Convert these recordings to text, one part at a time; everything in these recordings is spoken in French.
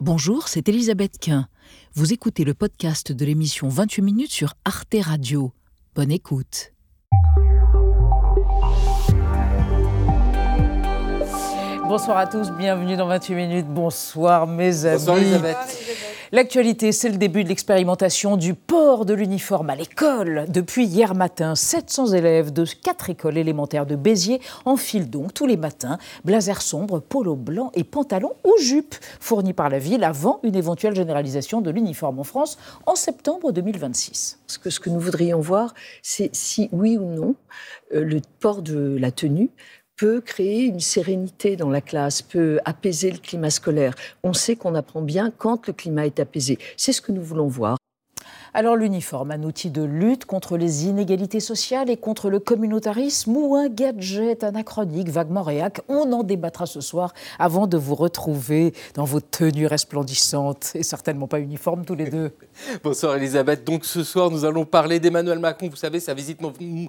Bonjour, c'est Elisabeth Quint. Vous écoutez le podcast de l'émission 28 minutes sur Arte Radio. Bonne écoute. Bonsoir à tous, bienvenue dans 28 minutes. Bonsoir mes amis. Bonsoir Elisabeth. L'actualité, c'est le début de l'expérimentation du port de l'uniforme à l'école. Depuis hier matin, 700 élèves de quatre écoles élémentaires de Béziers enfilent donc tous les matins blazer sombre, polo blanc et pantalon ou jupe fournis par la ville avant une éventuelle généralisation de l'uniforme en France en septembre 2026. Ce que, ce que nous voudrions voir, c'est si oui ou non euh, le port de la tenue peut créer une sérénité dans la classe, peut apaiser le climat scolaire. On sait qu'on apprend bien quand le climat est apaisé. C'est ce que nous voulons voir. Alors l'uniforme, un outil de lutte contre les inégalités sociales et contre le communautarisme ou un gadget anachronique vaguement réac On en débattra ce soir avant de vous retrouver dans vos tenues resplendissantes et certainement pas uniformes tous les deux. Bonsoir Elisabeth. Donc ce soir, nous allons parler d'Emmanuel Macron. Vous savez, sa visite mou- mou-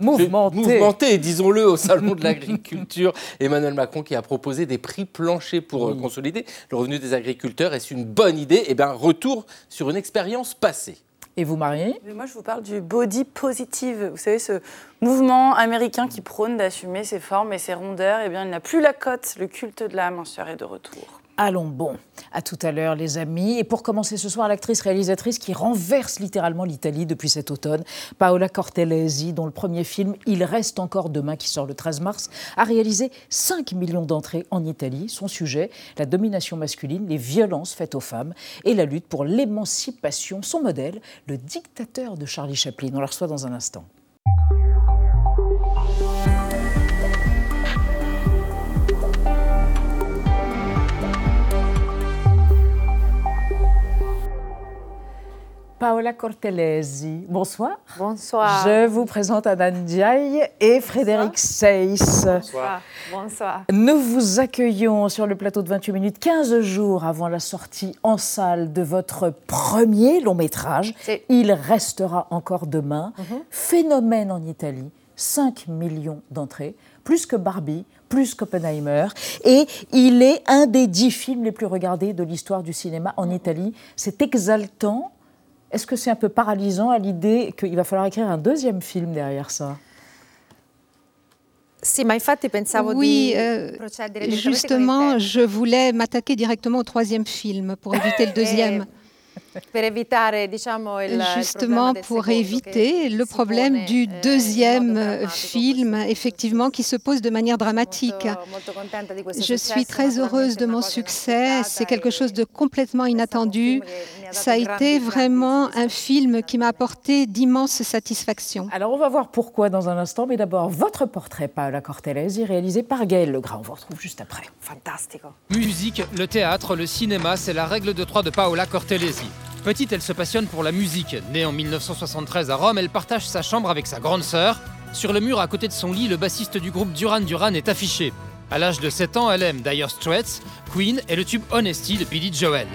Mouvementée. mouvementée, disons-le, au Salon de l'Agriculture. Emmanuel Macron qui a proposé des prix planchers pour euh, consolider le revenu des agriculteurs. Est-ce une bonne idée? Eh bien, retour sur une expérience passée. Et vous mariez moi, je vous parle du body positive. Vous savez, ce mouvement américain qui prône d'assumer ses formes et ses rondeurs. Eh bien, il n'a plus la cote. Le culte de la minceur est de retour. Allons bon. À tout à l'heure, les amis. Et pour commencer ce soir, l'actrice réalisatrice qui renverse littéralement l'Italie depuis cet automne, Paola Cortellesi, dont le premier film Il reste encore demain, qui sort le 13 mars, a réalisé 5 millions d'entrées en Italie. Son sujet, la domination masculine, les violences faites aux femmes et la lutte pour l'émancipation. Son modèle, le dictateur de Charlie Chaplin. On le reçoit dans un instant. Paola Cortellesi, bonsoir. Bonsoir. Je vous présente Adan Diaye et Frédéric Seyss. Bonsoir. Bonsoir. Nous vous accueillons sur le plateau de 28 minutes 15 jours avant la sortie en salle de votre premier long métrage. Il restera encore demain. Phénomène en Italie, 5 millions d'entrées, plus que Barbie, plus qu'Oppenheimer. Et il est un des 10 films les plus regardés de l'histoire du cinéma en Italie. C'est exaltant. Est-ce que c'est un peu paralysant à l'idée qu'il va falloir écrire un deuxième film derrière ça? Oui, euh, justement, je voulais m'attaquer directement au troisième film pour éviter le deuxième. Per evitare, diciamo, il, il Justement, pour éviter le problème pone, du eh, deuxième euh, film, effectivement, qui se pose de manière dramatique. Molto- molto contenta di questo Je suis très heureuse de mon succès. C'est quelque e chose de complètement inattendu. Ça a été vraiment un film qui m'a apporté d'immenses satisfactions. Alors, on va voir pourquoi dans un instant, mais d'abord, votre portrait, Paola Cortellesi, réalisé par Gaël Legras. On vous retrouve juste après. Fantastico. Musique, le théâtre, le cinéma, c'est la règle de trois de Paola Cortellesi. Petite, elle se passionne pour la musique. Née en 1973 à Rome, elle partage sa chambre avec sa grande sœur. Sur le mur à côté de son lit, le bassiste du groupe Duran Duran est affiché. À l'âge de 7 ans, elle aime Dire Straits, Queen et le tube Honesty de Billy Joel.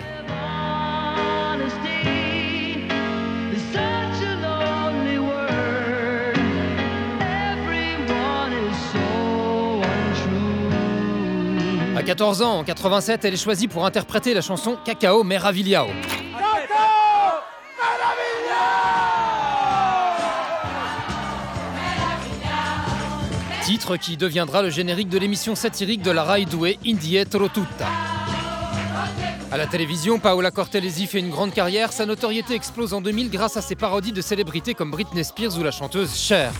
À 14 ans, en 87, elle est choisie pour interpréter la chanson Cacao Meravigliao. Titre qui deviendra le générique de l'émission satirique de la Rai Due Indietro Tutta. À la télévision, Paola Cortellesi fait une grande carrière. Sa notoriété explose en 2000 grâce à ses parodies de célébrités comme Britney Spears ou la chanteuse Cher.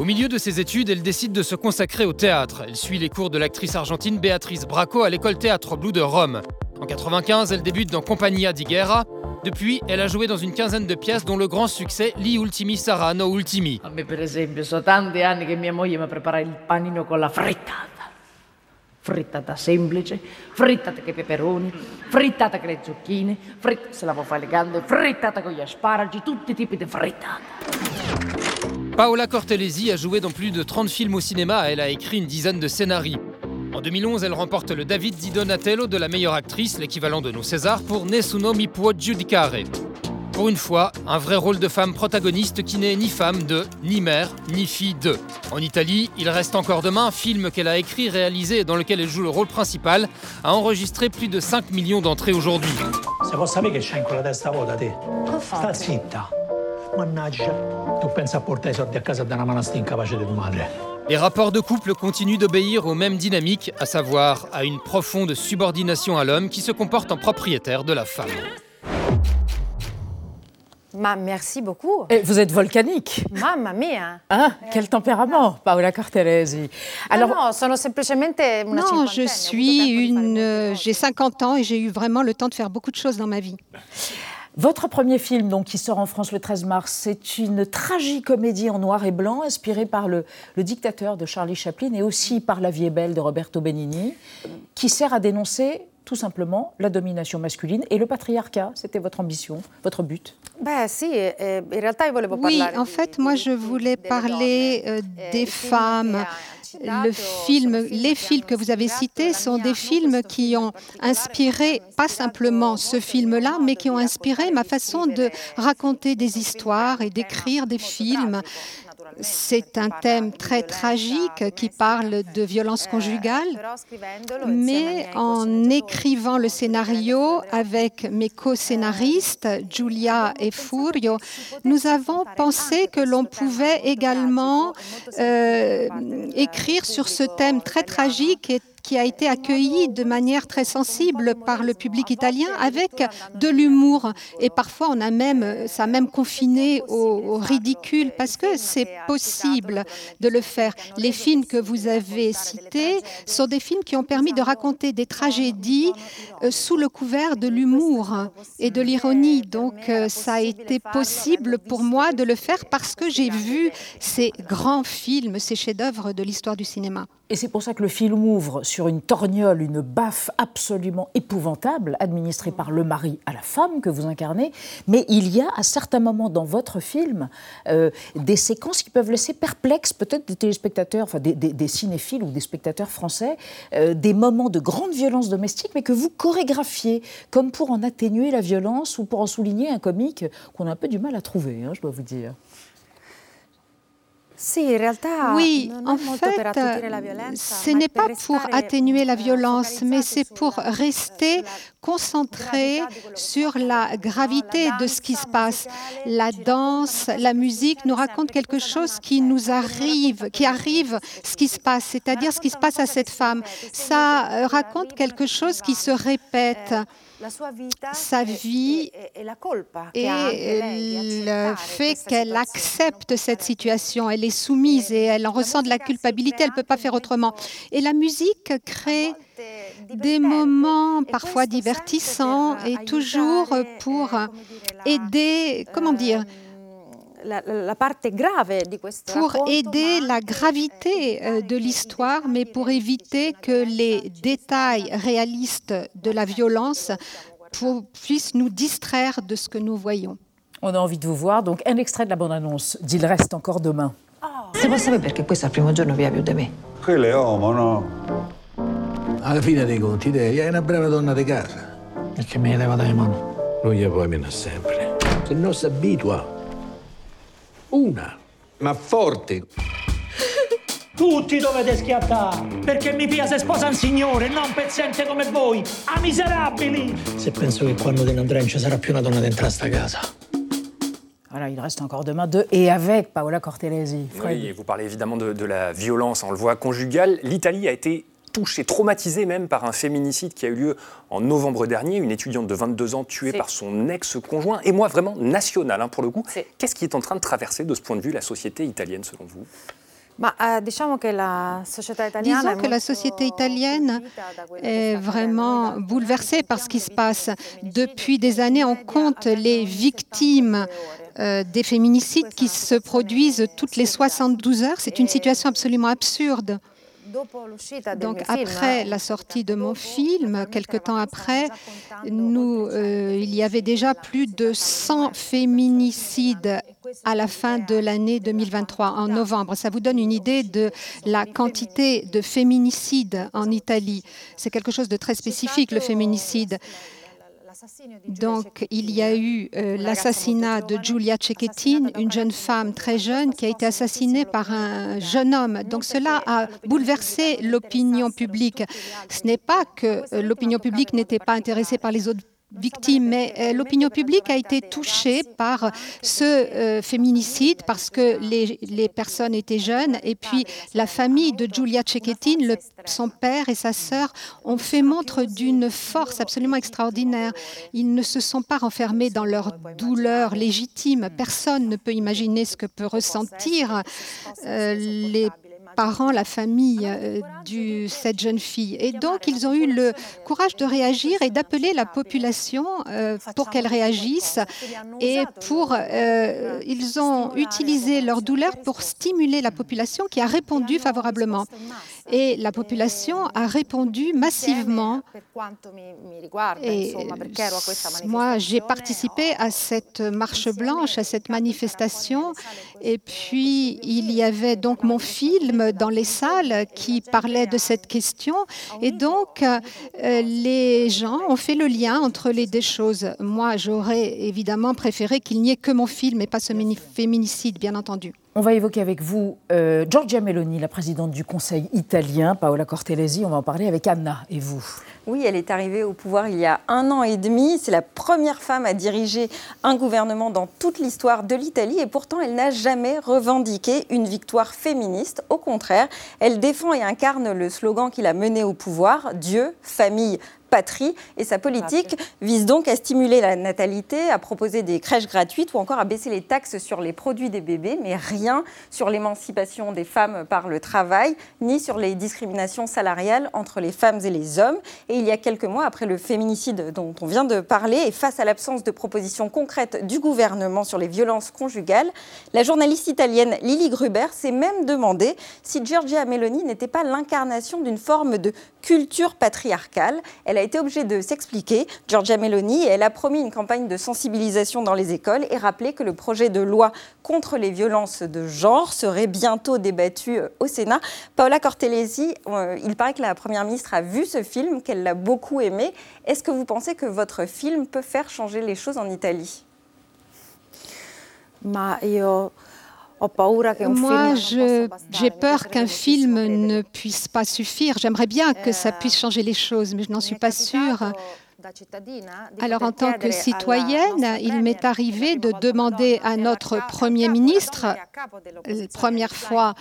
Au milieu de ses études, elle décide de se consacrer au théâtre. Elle suit les cours de l'actrice argentine Béatrice Bracco à l'école Théâtre Blue de Rome. En 95, elle débute dans Compagnia di Guerra. Depuis, elle a joué dans une quinzaine de pièces dont le grand succès Li Ultimi Saranno Ultimi. A me, per esempio, so tanti anni che mia moglie mi prepara il panino con la frittata. Frittata semplice, frittata con i peperoni, frittata con le zucchine, frittata se la fare elegante, frittata con asparagi, tutti i tipi di frittata. Paola Cortellesi a joué dans plus de 30 films au cinéma, elle a écrit une dizaine de scénarios. En 2011, elle remporte le David di Donatello de la meilleure actrice, l'équivalent de nos Césars, pour Nessuno mi può giudicare. Pour une fois, un vrai rôle de femme protagoniste qui n'est ni femme de, ni mère, ni fille de. En Italie, Il reste encore demain, film qu'elle a écrit, réalisé et dans lequel elle joue le rôle principal, a enregistré plus de 5 millions d'entrées aujourd'hui. Mannaggia. Tu pensa a portare i soldi a casa da una manastia incapace di tua madre. Les rapports de couple continuent d'obéir aux mêmes dynamiques, à savoir à une profonde subordination à l'homme qui se comporte en propriétaire de la femme. Ma merci beaucoup. Et vous êtes volcanique. Mamma mia. Hein Quel tempérament, Paola Cortellesi. Alors, Alors, no, sono semplicemente una Non, je suis une. J'ai 50 ans et j'ai eu vraiment le temps de faire beaucoup de choses dans ma vie. Votre premier film, qui sort en France le 13 mars, c'est une tragicomédie en noir et blanc, inspirée par le, le dictateur de Charlie Chaplin et aussi par La vie est belle de Roberto Benigni, qui sert à dénoncer tout simplement la domination masculine et le patriarcat. C'était votre ambition, votre but. Volevo Oui, en fait, moi je voulais parler euh, des femmes. Le film, les films que vous avez cités sont des films qui film ont inspiré pas simplement ce film-là, mais qui ont inspiré ma façon de raconter des histoires et d'écrire des films. C'est un thème très tragique qui parle de violence conjugale. Mais en écrivant le scénario avec mes co-scénaristes, Giulia et Furio, nous avons pensé que l'on pouvait également euh, écrire sur ce thème très tragique et qui a été accueilli de manière très sensible par le public italien avec de l'humour. Et parfois, on a même, ça a même confiné au, au ridicule parce que c'est possible de le faire. Les films que vous avez cités sont des films qui ont permis de raconter des tragédies euh, sous le couvert de l'humour et de l'ironie. Donc, euh, ça a été possible pour moi de le faire parce que j'ai vu ces grands films, ces chefs-d'œuvre de l'histoire du cinéma. Et c'est pour ça que le film ouvre sur une torgnole, une baffe absolument épouvantable, administrée par le mari à la femme que vous incarnez. Mais il y a à certains moments dans votre film euh, des séquences qui peuvent laisser perplexes peut-être des téléspectateurs, enfin des, cinéphiles ou des spectateurs français, euh, des moments de grande violence domestique, mais que vous chorégraphiez comme pour en atténuer la violence ou pour en souligner un comique qu'on a un peu du mal à trouver, hein, je dois vous dire. Oui, en fait, ce n'est pas pour atténuer la violence, mais c'est pour rester concentré sur la gravité de ce qui se passe. La danse, la musique nous sempre, raconte che quelque chose qui nous arrive, qui arrive, ce qui se passe, c'est-à-dire ce qui se passe à cette femme. Ça euh, raconte quelque chose qui se répète. Sa e- vie e, e che et di le fait qu'elle accepte cette situation, elle est soumise et elle en ressent de la culpabilité, elle ne peut pas faire autrement. Et la musique crée des moments parfois divertissants et toujours pour aider, comment dire, pour racconto, aider la gravité evitare de l'histoire, mais pour éviter que les détails réalistes de la violence pour- puissent nous distraire de ce que nous voyons. On a envie de vous voir, donc un extrait de la bande-annonce d'Il reste encore demain. Se può sapere perché questo al primo giorno via più di me? Quello è uomo, no? Alla fine dei conti, te è una brava donna di casa. Perché mi leva dalle mani. Non gli puoi meno sempre. Se non si abitua. Una, ma forte. Tutti dovete schiattare, perché mi pia se sposa un signore, non pezzente come voi, a miserabili! Se penso che quando te ne andrai non ci sarà più una donna dentro a sta casa. Voilà, il reste encore demain de et avec Paola Cortellesi. Oui, et vous parlez évidemment de, de la violence, on le voit, conjugale. L'Italie a été touchée, traumatisée même par un féminicide qui a eu lieu en novembre dernier, une étudiante de 22 ans tuée par son ex-conjoint, et moi vraiment national hein, pour le coup. Qu'est-ce qui est en train de traverser de ce point de vue la société italienne selon vous? La società italiana Disons que la société italienne est vraiment bouleversée par ce qui se passe. Depuis des années, on compte les victimes euh, des féminicides qui se produisent toutes les 72 heures. C'est une situation absolument absurde. Donc après la sortie de mon film, quelque temps après, nous, euh, il y avait déjà plus de 100 féminicides à la fin de l'année 2023, en novembre. Ça vous donne une idée de la quantité de féminicides en Italie. C'est quelque chose de très spécifique, le féminicide. Donc, il y a eu euh, l'assassinat de Giulia Cecchettin, une jeune femme très jeune qui a été assassinée par un jeune homme. Donc, cela a bouleversé l'opinion publique. Ce n'est pas que l'opinion publique n'était pas intéressée par les autres victimes, mais euh, l'opinion publique a été touchée par ce euh, féminicide parce que les, les, personnes étaient jeunes et puis la famille de Giulia Cecchettin, son père et sa sœur ont fait montre d'une force absolument extraordinaire. Ils ne se sont pas renfermés dans leur douleur légitime. Personne ne peut imaginer ce que peut ressentir euh, les parents, la famille euh, de cette jeune fille. Et donc, ils ont eu le courage de réagir et d'appeler la population euh, pour qu'elle réagisse. Et pour, euh, ils ont utilisé leur douleur pour stimuler la population qui a répondu favorablement. Et la population a répondu massivement. Et moi, j'ai participé à cette marche blanche, à cette manifestation. Et puis, il y avait donc mon film dans les salles qui parlait de cette question. Et donc, euh, les gens ont fait le lien entre les deux choses. Moi, j'aurais évidemment préféré qu'il n'y ait que mon film et pas ce féminicide, bien entendu. On va évoquer avec vous euh, Giorgia Meloni, la présidente du Conseil italien, Paola Cortellesi. On va en parler avec Anna et vous. Oui, elle est arrivée au pouvoir il y a un an et demi. C'est la première femme à diriger un gouvernement dans toute l'histoire de l'Italie et pourtant elle n'a jamais revendiqué une victoire féministe. Au contraire, elle défend et incarne le slogan qu'il a mené au pouvoir Dieu, famille, patrie. Et sa politique vise donc à stimuler la natalité, à proposer des crèches gratuites ou encore à baisser les taxes sur les produits des bébés, mais rien sur l'émancipation des femmes par le travail, ni sur les discriminations salariales entre les femmes et les hommes. Et il y a quelques mois, après le féminicide dont on vient de parler, et face à l'absence de propositions concrètes du gouvernement sur les violences conjugales, la journaliste italienne Lily Gruber s'est même demandé si Giorgia Meloni n'était pas l'incarnation d'une forme de culture patriarcale. Elle a été obligée de s'expliquer, Giorgia Meloni, elle a promis une campagne de sensibilisation dans les écoles et rappelé que le projet de loi contre les violences de genre serait bientôt débattu euh, au Sénat. Paola Cortellesi, euh, il paraît que la Première ministre a vu ce film, qu'elle l'a beaucoup aimé. Est-ce que vous pensez que votre film peut faire changer les choses en Italie? Moi, j'ai peur qu'un film ne puisse pas suffire. J'aimerais bien que ça puisse changer les choses, mais je n'en suis pas sûre. Alors, en tant que citoyenne, il m'est arrivé de demander à notre Premier ministre, la première fois,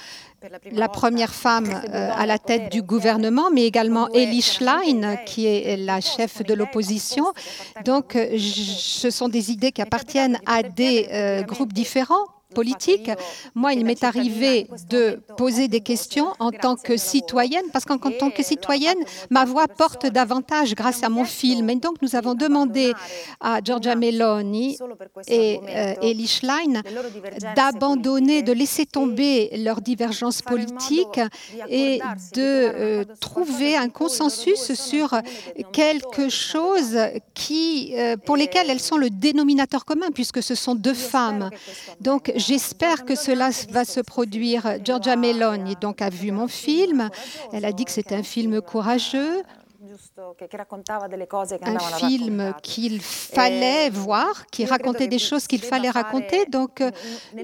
la première femme euh, à la tête du gouvernement, mais également Elie Schlein, qui est la chef de l'opposition. Donc, ce sont des idées qui appartiennent à des euh, groupes différents politique. Moi, il m'est arrivé de poser des questions en tant que citoyenne, parce qu'en tant que citoyenne, ma voix porte davantage grâce à mon film. Et donc, nous avons demandé à Giorgia Meloni et euh, Elie Schlein d'abandonner, de laisser tomber leurs divergences politiques et de euh, trouver un consensus sur quelque chose qui, euh, pour lesquels elles sont le dénominateur commun, puisque ce sont deux femmes. Donc, J'espère que cela va se produire. Giorgia Meloni donc a vu mon film. Elle a dit que c'est un film courageux, un film qu'il fallait e voir, qui racontait des choses qu'il fallait raconter. Donc, euh,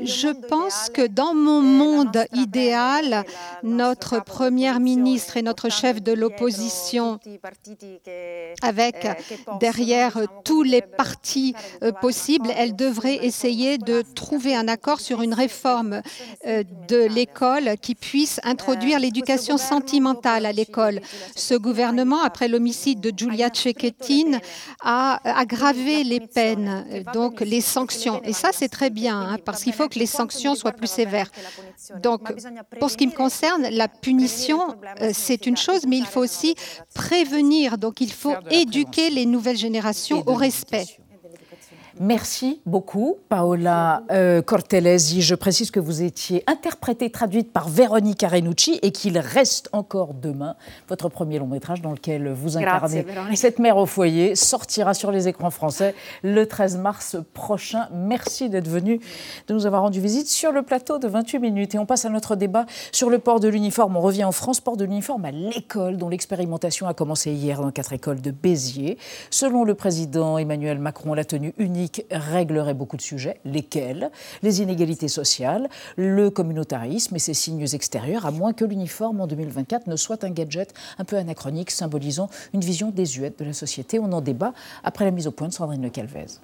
je pense que dans mon monde idéal, notre première ministre et notre chef de l'opposition, avec eh, derrière tous les partis euh, possibles, elle devrait essayer de trouver un accord sur une réforme euh, de l'école qui puisse introduire l'éducation sentimentale à l'école. Ce gouvernement, après le de Giulia Cecchettin a aggravé les peines, donc les sanctions. Et ça, c'est très bien, hein, parce qu'il faut que les sanctions soient plus sévères. Donc, pour ce qui me concerne, la punition, euh, c'est une chose, mais il faut aussi prévenir. Donc, il faut éduquer les nouvelles générations au respect. Merci beaucoup, Paola euh, Cortelesi. Je précise que vous étiez interprétée, traduite par Véronique Arenucci et qu'il reste encore demain votre premier long métrage dans lequel vous incarnez cette mère au foyer sortira sur les écrans français le 13 mars prochain. Merci d'être venu, de nous avoir rendu visite sur le plateau de 28 minutes. Et on passe à notre débat sur le port de l'uniforme. On revient en France, port de l'uniforme à l'école, dont l'expérimentation a commencé hier dans quatre écoles de Béziers. Selon le président Emmanuel Macron, la tenue unique réglerait beaucoup de sujets. Lesquels? Les inégalités sociales, le communautarisme et ses signes extérieurs, à moins que l'uniforme en 2024 ne soit un gadget un peu anachronique symbolisant une vision désuète de la société. On en débat après la mise au point de Sandrine Le Calvez.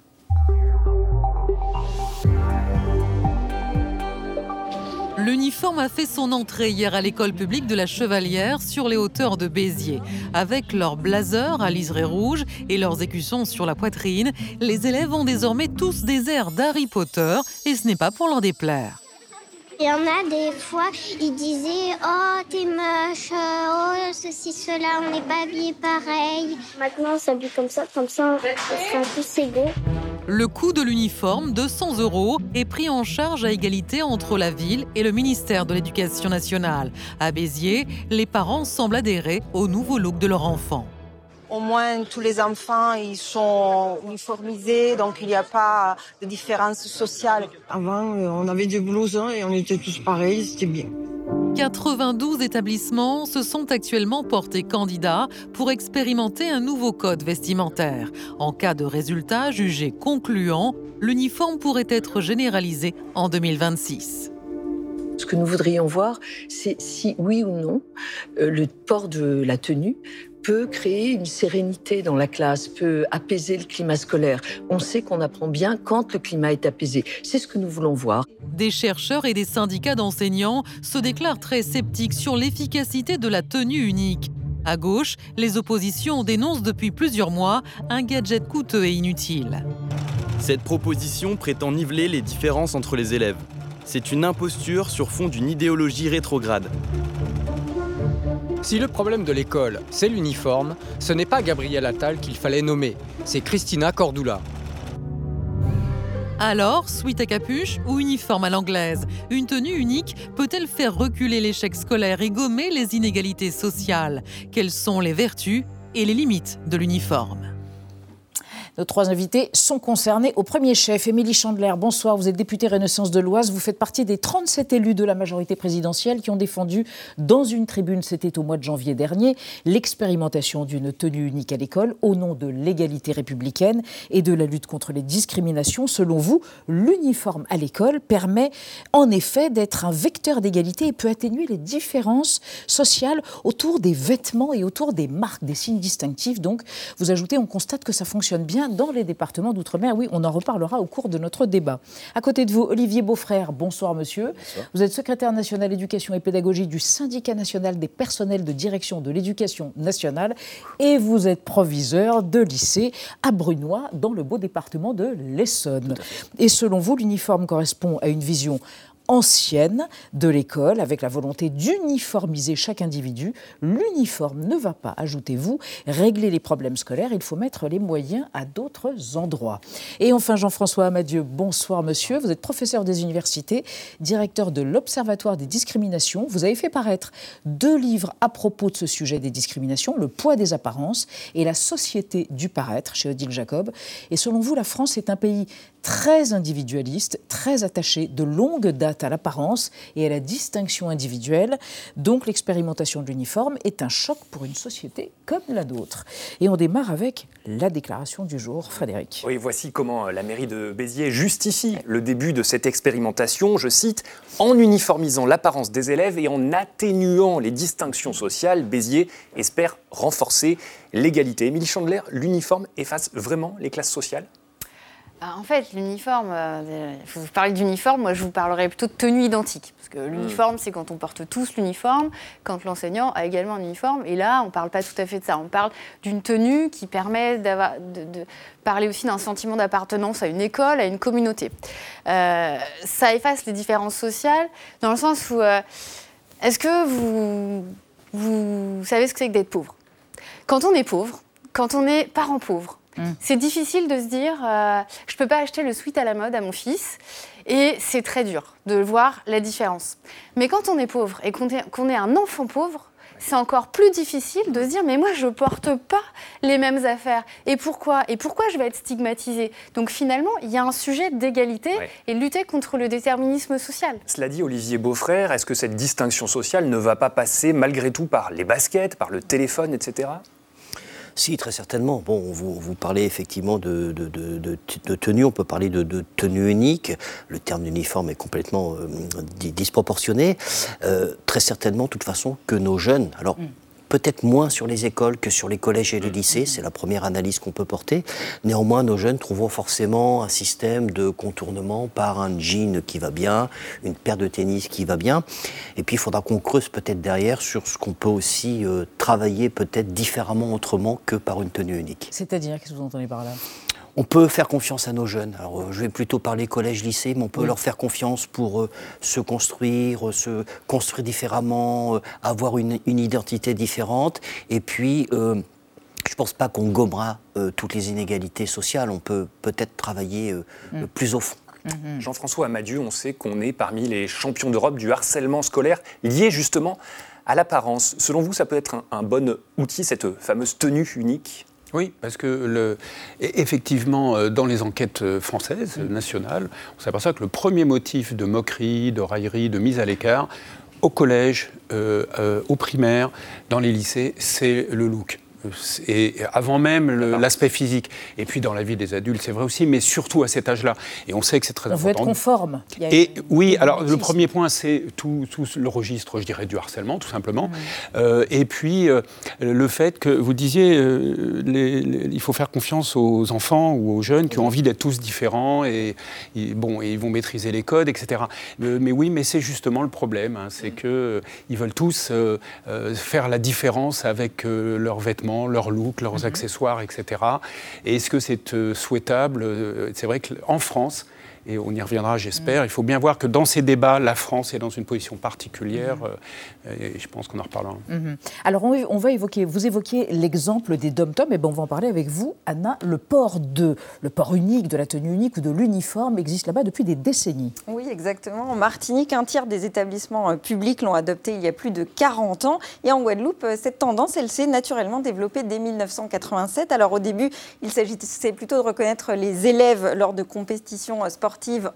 L'uniforme a fait son entrée hier à l'école publique de la Chevalière sur les hauteurs de Béziers. Avec leurs blazers à liseré rouge et leurs écussons sur la poitrine, les élèves ont désormais tous des airs d'Harry Potter et ce n'est pas pour leur déplaire. Il y en a des fois, ils disaient Oh, t'es moche, oh, ceci, cela, on n'est pas habillés pareil. Maintenant, on s'habille comme ça, comme ça, on sera tous égaux. Le coût de l'uniforme, 200 euros, est pris en charge à égalité entre la ville et le ministère de l'Éducation nationale. À Béziers, les parents semblent adhérer au nouveau look de leur enfant. Au moins, tous les enfants, ils sont uniformisés, donc il n'y a pas de différence sociale. Avant, euh, on avait des blousons et on était tous pareils, c'était bien. 92 établissements se sont actuellement portés candidats pour expérimenter un nouveau code vestimentaire. En cas de résultat jugé concluant, l'uniforme pourrait être généralisé en 2026. Ce que nous voudrions voir, c'est si oui ou non euh, le port de la tenue peut créer une sérénité dans la classe, peut apaiser le climat scolaire. On sait qu'on apprend bien quand le climat est apaisé. C'est ce que nous voulons voir. Des chercheurs et des syndicats d'enseignants se déclarent très sceptiques sur l'efficacité de la tenue unique. À gauche, les oppositions dénoncent depuis plusieurs mois un gadget coûteux et inutile. Cette proposition prétend niveler les différences entre les élèves. C'est une imposture sur fond d'une idéologie rétrograde. Si le problème de l'école, c'est l'uniforme, ce n'est pas Gabriel Attal qu'il fallait nommer, c'est Christina Cordula. Alors, suite à capuche ou uniforme à l'anglaise Une tenue unique peut-elle faire reculer l'échec scolaire et gommer les inégalités sociales? Quelles sont les vertus et les limites de l'uniforme? Nos trois invités sont concernés. Au premier chef, Émilie Chandler, bonsoir. Vous êtes députée Renaissance de l'Oise. Vous faites partie des 37 élus de la majorité présidentielle qui ont défendu, dans une tribune, c'était au mois de janvier dernier, l'expérimentation d'une tenue unique à l'école au nom de l'égalité républicaine et de la lutte contre les discriminations. Selon vous, l'uniforme à l'école permet en effet d'être un vecteur d'égalité et peut atténuer les différences sociales autour des vêtements et autour des marques, des signes distinctifs. Donc, vous ajoutez, on constate que ça fonctionne bien dans les départements d'outre-mer. Oui, on en reparlera au cours de notre débat. À côté de vous, Olivier Beaufrère, bonsoir monsieur. Vous êtes secrétaire national éducation et pédagogie du syndicat national des personnels de direction de l'éducation nationale et vous êtes proviseur de lycée à Brunois dans le beau département de l'Essonne. Et selon vous, l'uniforme correspond à une vision ancienne de l'école, avec la volonté d'uniformiser chaque individu. L'uniforme ne va pas, ajoutez-vous, régler les problèmes scolaires, il faut mettre les moyens à d'autres endroits. Et enfin, Jean-François Amadieu, bonsoir monsieur, vous êtes professeur des universités, directeur de l'Observatoire des discriminations. Vous avez fait paraître deux livres à propos de ce sujet des discriminations, Le poids des apparences et La société du paraître chez Odile Jacob. Et selon vous, la France est un pays très individualiste, très attaché de longue date à l'apparence et à la distinction individuelle. Donc l'expérimentation de l'uniforme est un choc pour une société comme la nôtre. Et on démarre avec la déclaration du jour, Frédéric. Oui, voici comment la mairie de Béziers justifie le début de cette expérimentation, je cite, en uniformisant l'apparence des élèves et en atténuant les distinctions sociales, Béziers espère renforcer l'égalité. Émilie Chandler, l'uniforme efface vraiment les classes sociales? En fait, l'uniforme, euh, vous parlez d'uniforme, moi je vous parlerai plutôt de tenue identique. Parce que l'uniforme, c'est quand on porte tous l'uniforme, quand l'enseignant a également un uniforme. Et là, on ne parle pas tout à fait de ça. On parle d'une tenue qui permet de, de, parler aussi d'un sentiment d'appartenance à une école, à une communauté. Euh, ça efface les différences sociales, dans le sens où, euh, est-ce que vous, vous savez ce que c'est que d'être pauvre? Quand on est pauvre, quand on est parent pauvre, C'est difficile de se dire, euh, je ne peux pas acheter le sweat à la mode à mon fils. Et c'est très dur de voir la différence. Mais quand on est pauvre et qu'on est, un enfant pauvre, c'est encore plus difficile de se dire mais moi je porte pas les mêmes affaires et pourquoi? Et pourquoi je vais être stigmatisée? Donc finalement il y a un sujet d'égalité et de lutter contre le déterminisme social Cela dit, Olivier Beaufrère, est-ce que cette distinction sociale ne va pas passer malgré tout par les baskets, par le téléphone, etc. Si, très certainement. Vous, parlez effectivement de, tenue, on peut parler de, tenue unique. Le terme d'uniforme est complètement euh, di- disproportionné. Euh, très certainement, de toute façon, que nos jeunes, alors peut-être moins sur les écoles que sur les collèges et les lycées, c'est la première analyse qu'on peut porter. Néanmoins, nos jeunes trouveront forcément un système de contournement par un jean qui va bien, une paire de tennis qui va bien. Et puis, il faudra qu'on creuse peut-être derrière sur ce qu'on peut aussi euh, travailler peut-être différemment, autrement que par une tenue unique. C'est-à-dire, qu'est-ce que vous entendez par là? On peut faire confiance à nos jeunes. Alors, euh, je vais plutôt parler collège-lycée, mais on peut Oui. leur faire confiance pour euh, se construire, euh, se construire différemment, euh, avoir une, une identité différente. Et puis, euh, je ne pense pas qu'on gommera euh, toutes les inégalités sociales. On peut peut-être travailler euh, Mm. plus au fond. Jean-François Amadieu, on sait qu'on est parmi les champions d'Europe du harcèlement scolaire lié justement à l'apparence. Selon vous, ça peut être un, un bon outil, cette fameuse tenue unique? Oui, parce que le, e- effectivement, euh, dans les enquêtes euh, françaises, euh, nationales, on s'aperçoit que le premier motif de moquerie, de raillerie, de mise à l'écart, au collège, euh, euh, au primaire, dans les lycées, c'est le look. Euh, Et avant même le- l'aspect physique. Et puis dans la vie des adultes, c'est vrai aussi, mais surtout à cet âge-là. Et on sait que c'est très On veut être important. conforme. Il y a Et une- oui, une alors le premier point, c'est tout, tout le registre, je dirais, du harcèlement, tout simplement. Euh, et puis euh, le fait que vous disiez, euh, les- les- il faut faire confiance aux enfants ou aux jeunes qui ont envie d'être tous différents et, et bon, et ils vont maîtriser les codes, etc. Euh, mais oui, mais c'est justement le problème, hein, c'est que euh, ils veulent tous euh, euh, faire la différence avec euh, leurs vêtements, leurs looks, leurs accessoires, etc. Et est-ce que c'est euh, souhaitable Euh, C'est vrai qu'en France, et on y reviendra, j'espère. Il faut bien voir que dans ces débats, la France est dans une position particulière. euh, et je pense qu'on en reparlera. Mhm. Alors, on, on va évoquer, vous évoquiez l'exemple des dom-toms, et ben on va en parler avec vous, Anna. Le port, de, le port unique, de la tenue unique ou de l'uniforme existe là-bas depuis des décennies. Oui, exactement. En Martinique, un tiers des établissements euh, publics l'ont adopté il y a plus de 40 ans. Et en Guadeloupe, euh, cette tendance, elle s'est naturellement développée dès 1987. Alors au début, il s'agissait plutôt de reconnaître les élèves lors de compétitions euh,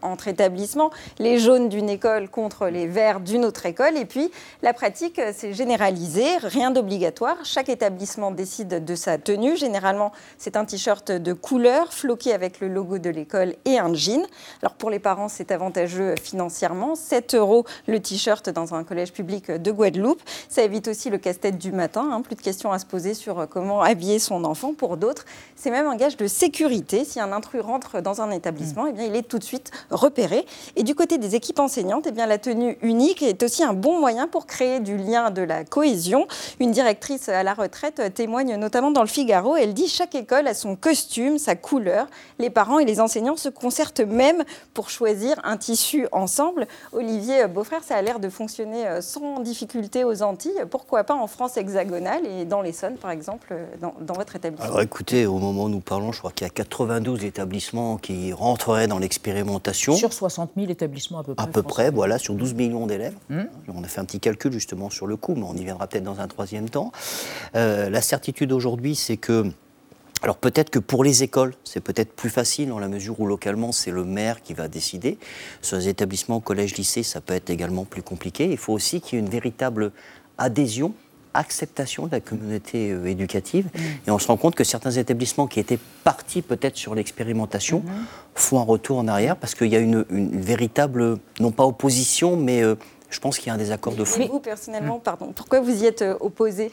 entre établissements, les jaunes d'une école contre les verts d'une autre école. Et puis, la pratique euh, s'est généralisée, rien d'obligatoire. Chaque établissement décide de sa tenue. Généralement, c'est un t-shirt de couleur, floqué avec le logo de l'école et un jean. Alors pour les parents, c'est avantageux financièrement. 7 euros le t-shirt dans un collège public de Guadeloupe. Ça évite aussi le casse-tête du matin. hein. Plus de questions à se poser sur euh, comment habiller son enfant. Pour d'autres, c'est même un gage de sécurité. Si un intrus rentre dans un établissement, eh bien, il est tout de suite repéré. Et du côté des équipes enseignantes, eh bien, la tenue unique est aussi un bon moyen pour créer du lien, de la cohésion. Une directrice à la retraite témoigne notamment dans le Figaro. Elle dit chaque école a son costume, sa couleur. Les parents et les enseignants se concertent même pour choisir un tissu ensemble. Olivier Beaufrère, ça a l'air de fonctionner euh, sans difficulté aux Antilles. Pourquoi pas en France hexagonale et dans l'Essonne, par exemple, euh, dans, dans votre établissement? Alors écoutez, au moment où nous parlons, je crois qu'il y a 92 établissements qui rentreraient dans Sur 60 000 établissements à peu près. À peu français. près, voilà, sur 12 millions d'élèves. Hmm. On a fait un petit calcul justement sur le coût, mais on y viendra peut-être dans un troisième temps. Euh, la certitude aujourd'hui, c'est que alors peut-être que pour les écoles, c'est peut-être plus facile dans la mesure où localement c'est le maire qui va décider. Sur les établissements, collèges, lycées, ça peut être également plus compliqué. Il faut aussi qu'il y ait une véritable adhésion acceptation de la communauté euh, éducative. Et on se rend compte que certains établissements qui étaient partis peut-être sur l'expérimentation font un retour en arrière parce qu'il y a une, une véritable, non pas opposition, mais euh, je pense qu'il y a un désaccord de fond. Et vous, personnellement, pardon, pourquoi vous y êtes euh, opposé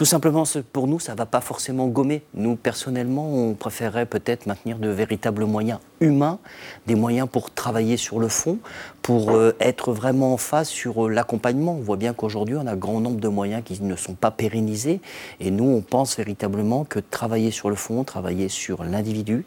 Tout simplement, pour nous, ça ne va pas forcément gommer. Nous, personnellement, on préférerait peut-être maintenir de véritables moyens humains, des moyens pour travailler sur le fond, pour euh, être vraiment en phase sur euh, l'accompagnement. On voit bien qu'aujourd'hui, on a un grand nombre de moyens qui ne sont pas pérennisés. Et nous, on pense véritablement que travailler sur le fond, travailler sur l'individu,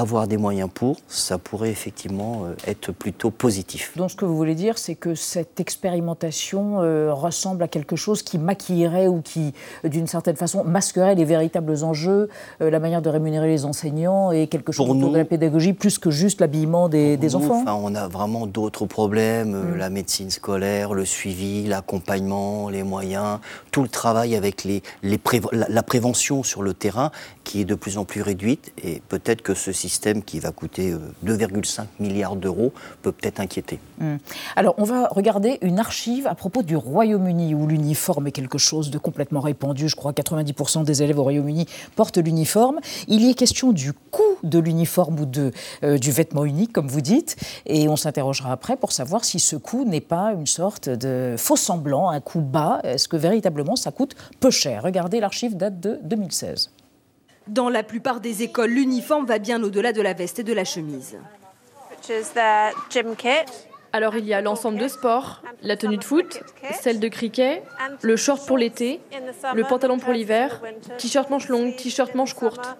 avoir des moyens pour, ça pourrait effectivement euh, être plutôt positif. Donc ce que vous voulez dire, c'est que cette expérimentation euh, ressemble à quelque chose qui maquillerait ou qui, euh, d'une certaine façon, masquerait les véritables enjeux, la manière de rémunérer les enseignants et quelque chose autour de la pédagogie, plus que juste l'habillement des, des enfants enfin, On a vraiment d'autres problèmes, mm. la médecine scolaire, le suivi, l'accompagnement, les moyens, tout le travail avec les, les la prévention sur le terrain qui est de plus en plus réduite et peut-être que ce système qui va coûter 2,5 euh, milliards d'euros peut peut-être inquiéter. Hmm. Alors on va regarder une archive à propos du Royaume-Uni où l'uniforme est quelque chose de complètement répandu. Je crois 90% des élèves au Royaume-Uni portent l'uniforme. Il y est question du coût de l'uniforme ou de, euh, du vêtement unique, comme vous dites, et on s'interrogera après pour savoir si ce coût n'est pas une sorte de faux semblant, un coût bas. Est-ce que véritablement ça coûte peu cher? Regardez, l'archive date de 2016. Dans la plupart des écoles, l'uniforme va bien au-delà de la veste et de la chemise. Alors il y a l'ensemble de sport, la tenue de foot, celle de cricket, le short pour l'été, le pantalon pour l'hiver, t-shirt manche longue, t-shirt manche courte.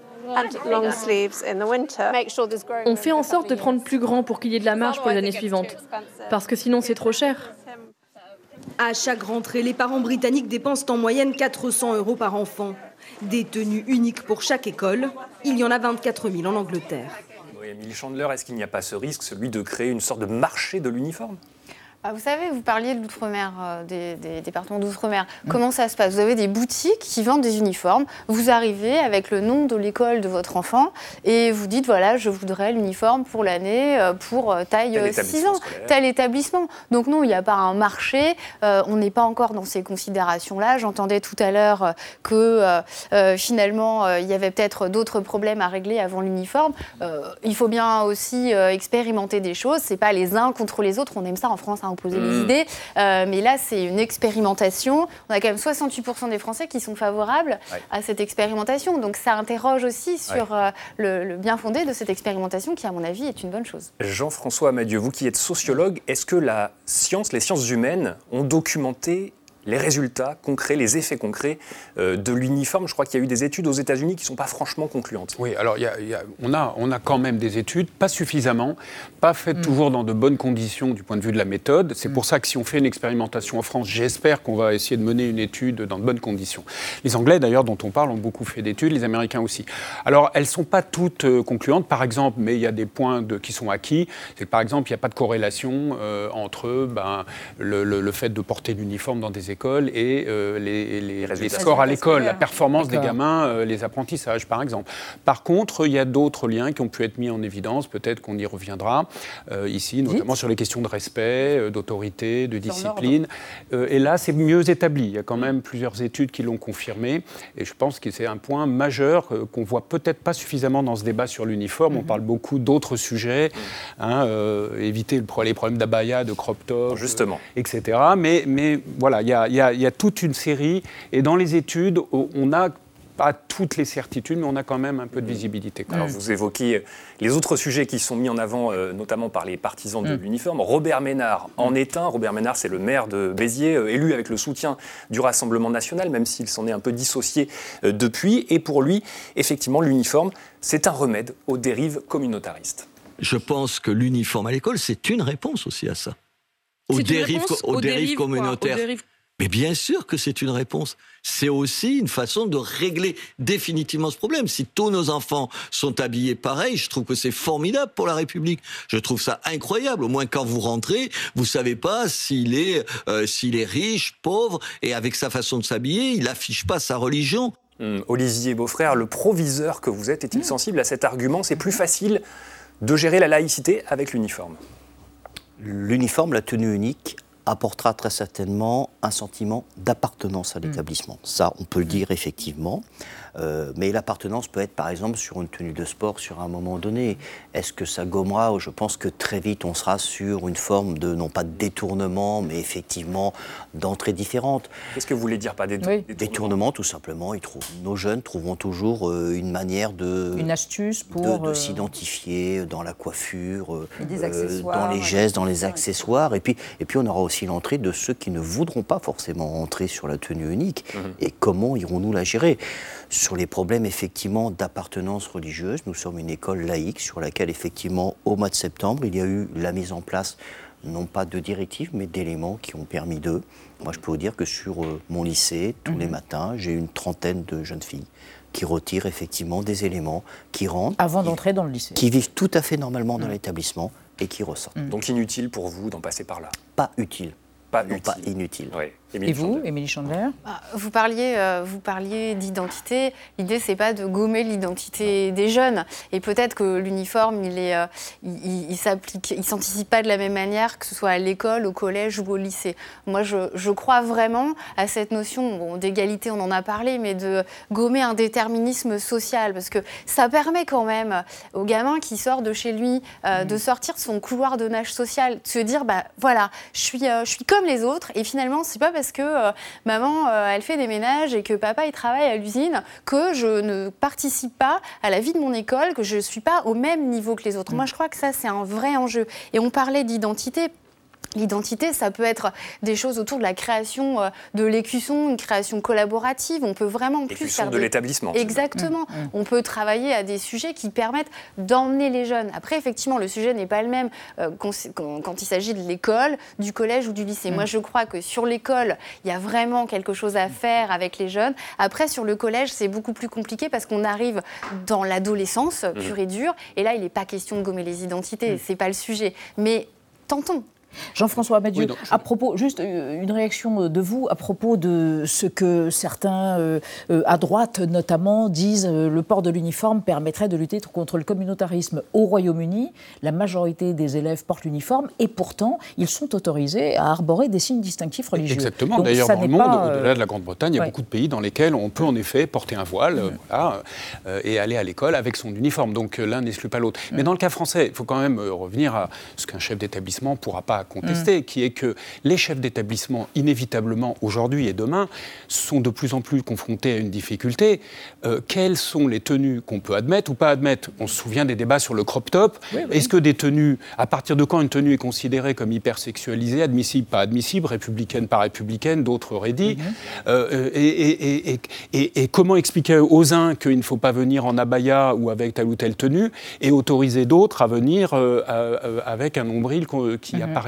On fait en sorte de prendre plus grand pour qu'il y ait de la marge pour les années suivantes, parce que sinon c'est trop cher. À chaque rentrée, les parents britanniques dépensent en moyenne 400 euros par enfant. Des tenues uniques pour chaque école. Il y en a 24 000 en Angleterre. Oui, Chandler, est-ce qu'il n'y a pas ce risque, celui de créer une sorte de marché de l'uniforme? Ah, vous savez, vous parliez de l'outre-mer, euh, des, départements d'outre-mer. Mm. Comment ça se passe? Vous avez des boutiques qui vendent des uniformes. Vous arrivez avec le nom de l'école de votre enfant et vous dites voilà, je voudrais l'uniforme pour l'année euh, pour euh, taille 6 ans, tel établissement. Donc non, il n'y a pas un marché. on n'est pas encore dans ces considérations-là. J'entendais tout à l'heure que finalement il y avait peut-être d'autres problèmes à régler avant l'uniforme. il faut bien aussi expérimenter des choses. C'est pas les uns contre les autres. On aime ça en France. Hein, opposer les mm. idées. Euh, mais là, c'est une expérimentation. On a quand même 68% des Français qui sont favorables à cette expérimentation. Donc ça interroge aussi sur euh, le, bien fondé de cette expérimentation qui, à mon avis, est une bonne chose. Jean-François Amadieu, vous qui êtes sociologue, est-ce que la science, les sciences humaines ont documenté les résultats concrets, les effets concrets euh, de l'uniforme. Je crois qu'il y a eu des études aux États-Unis qui ne sont pas franchement concluantes. Oui, alors on, a, on a quand même des études, pas suffisamment, pas faites mm. toujours dans de bonnes conditions du point de vue de la méthode. C'est pour mm. ça que si on fait une expérimentation en France, j'espère qu'on va essayer de mener une étude dans de bonnes conditions. Les Anglais, d'ailleurs, dont on parle, ont beaucoup fait d'études, les Américains aussi. Alors, elles ne sont pas toutes euh, concluantes, par exemple, mais il y a des points de, qui sont acquis. C'est que, par exemple, il n'y a pas de corrélation euh, entre ben, le, le, fait de porter l'uniforme dans des écoles et euh, les, les, scores à l'école, la performance des gamins, euh, les apprentissages par exemple. Par contre, il y a d'autres liens qui ont pu être mis en évidence, peut-être qu'on y reviendra euh, ici, notamment sur les questions de respect, d'autorité, de discipline. et là, c'est mieux établi. Il y a quand même plusieurs études qui l'ont confirmé. Et je pense que c'est un point majeur qu'on voit peut-être pas suffisamment dans ce débat sur l'uniforme. On mhm. parle beaucoup d'autres sujets, hein, éviter les problèmes d'abaya, de crop top, Justement. etc. Mais, mais voilà, il y a il y, a, toute une série. Et dans les études, on n'a pas toutes les certitudes, mais on a quand même un peu de mm. visibilité. Alors, vous évoquez les autres sujets qui sont mis en avant, euh, notamment par les partisans de mm. l'uniforme. Robert Ménard en est un. Robert Ménard, c'est le maire de Béziers, euh, élu avec le soutien du Rassemblement national, même s'il s'en est un peu dissocié euh, depuis. Et pour lui, effectivement, l'uniforme, c'est un remède aux dérives communautaristes. Je pense que l'uniforme à l'école, c'est une réponse aussi à ça. Aux dérives, aux, dérives, communautaires. Mais bien sûr que c'est une réponse. C'est aussi une façon de régler définitivement ce problème. Si tous nos enfants sont habillés pareil, je trouve que c'est formidable pour la République. Je trouve ça incroyable. Au moins quand vous rentrez, vous savez pas s'il est, euh, s'il est riche, pauvre, et avec sa façon de s'habiller, il affiche pas sa religion. Hum, Olivier Beaufrère, le proviseur que vous êtes, est-il sensible à cet argument? C'est plus facile de gérer la laïcité avec l'uniforme. L'uniforme, la tenue unique, apportera très certainement un sentiment d'appartenance à mm. l'établissement. Ça, on peut le dire effectivement. Euh, mais l'appartenance peut être par exemple sur une tenue de sport sur un moment donné. Est-ce que ça gommera? Je pense que très vite on sera sur une forme de, non pas de détournement, mais effectivement d'entrée différente. Qu'est-ce que vous voulez dire par détournement? Détournement, tout simplement. Ils trouvent, nos jeunes trouveront toujours euh, une manière de. Une astuce pour. De, euh, s'identifier dans la coiffure, dans les gestes, dans les accessoires. Et puis, et puis on aura aussi l'entrée de ceux qui ne voudront pas forcément entrer sur la tenue unique. Mhm. Et comment irons-nous la gérer? Sur les problèmes effectivement d'appartenance religieuse. Nous sommes une école laïque sur laquelle effectivement au mois de septembre il y a eu la mise en place non pas de directives mais d'éléments qui ont permis d'eux. Moi je peux vous dire que sur euh, mon lycée, tous les mhm. matins, j'ai une trentaine de jeunes filles qui retirent effectivement des éléments, qui rentrent. Avant d'entrer dans le lycée. Qui vivent tout à fait normalement dans mhm. l'établissement et qui ressortent. Mhm. Donc inutile pour vous d'en passer par là? Pas utile. Pas, pas inutile. Et vous, Émilie Chandler? Bah, Vous parliez, euh, vous parliez d'identité. L'idée, c'est pas de gommer l'identité des jeunes. Et peut-être que l'uniforme, il est, euh, il, s'applique, il s'anticipe pas de la même manière que ce soit à l'école, au collège ou au lycée. Moi, je, je crois vraiment à cette notion bon, d'égalité. On en a parlé, mais de gommer un déterminisme social, parce que ça permet quand même au gamin qui sort de chez lui euh, de mmh. sortir de son couloir de nage social, de se dire, bah voilà, je suis, je suis comme les autres. Et finalement, c'est pas parce que euh, maman, euh, elle fait des ménages et que papa, il travaille à l'usine, que je ne participe pas à la vie de mon école, que je ne suis pas au même niveau que les autres. Moi, je crois que ça, c'est un vrai enjeu. Et on parlait d'identité L'identité, ça peut être des choses autour de la création euh, de l'écusson, une création collaborative. On peut vraiment plus faire de l'établissement. Exactement. Mmh, mmh. On peut travailler à des sujets qui permettent d'emmener les jeunes. Après, effectivement, le sujet n'est pas le même euh, quand, il s'agit de l'école, du collège ou du lycée. Moi, mmh. je crois que sur l'école, il y a vraiment quelque chose à faire avec les jeunes. Après, sur le collège, c'est beaucoup plus compliqué parce qu'on arrive dans l'adolescence pure et dure. Et là, il n'est pas question de gommer les identités. C'est pas le sujet. Mais tentons. Jean-François Amadieu, à propos, juste euh, une réaction euh, de vous à propos de ce que certains, euh, à droite notamment, disent le port de l'uniforme permettrait de lutter contre le communautarisme. Au Royaume-Uni, la majorité des élèves portent l'uniforme et pourtant, ils sont autorisés à arborer des signes distinctifs religieux. Exactement. D'ailleurs, dans le monde, au-delà de la Grande-Bretagne, il y a beaucoup de pays dans lesquels on peut en effet porter un voile et aller à l'école avec son uniforme. Donc l'un n'exclut pas l'autre. Mais dans le cas français, il faut quand même revenir à ce qu'un chef d'établissement ne pourra pas contester, mm. qui est que les chefs d'établissement, inévitablement, aujourd'hui et demain, sont de plus en plus confrontés à une difficulté. Euh, quelles sont les tenues qu'on peut admettre ou pas admettre? On se souvient des débats sur le crop top. Est-ce que des tenues, à partir de quand une tenue est considérée comme hypersexualisée, admissible, pas admissible, républicaine, pas républicaine, d'autres auraient dit mm-hmm. euh, et, et, comment expliquer aux uns qu'il ne faut pas venir en abaya ou avec telle ou telle tenue et autoriser d'autres à venir euh, avec un nombril qui mm-hmm. apparaît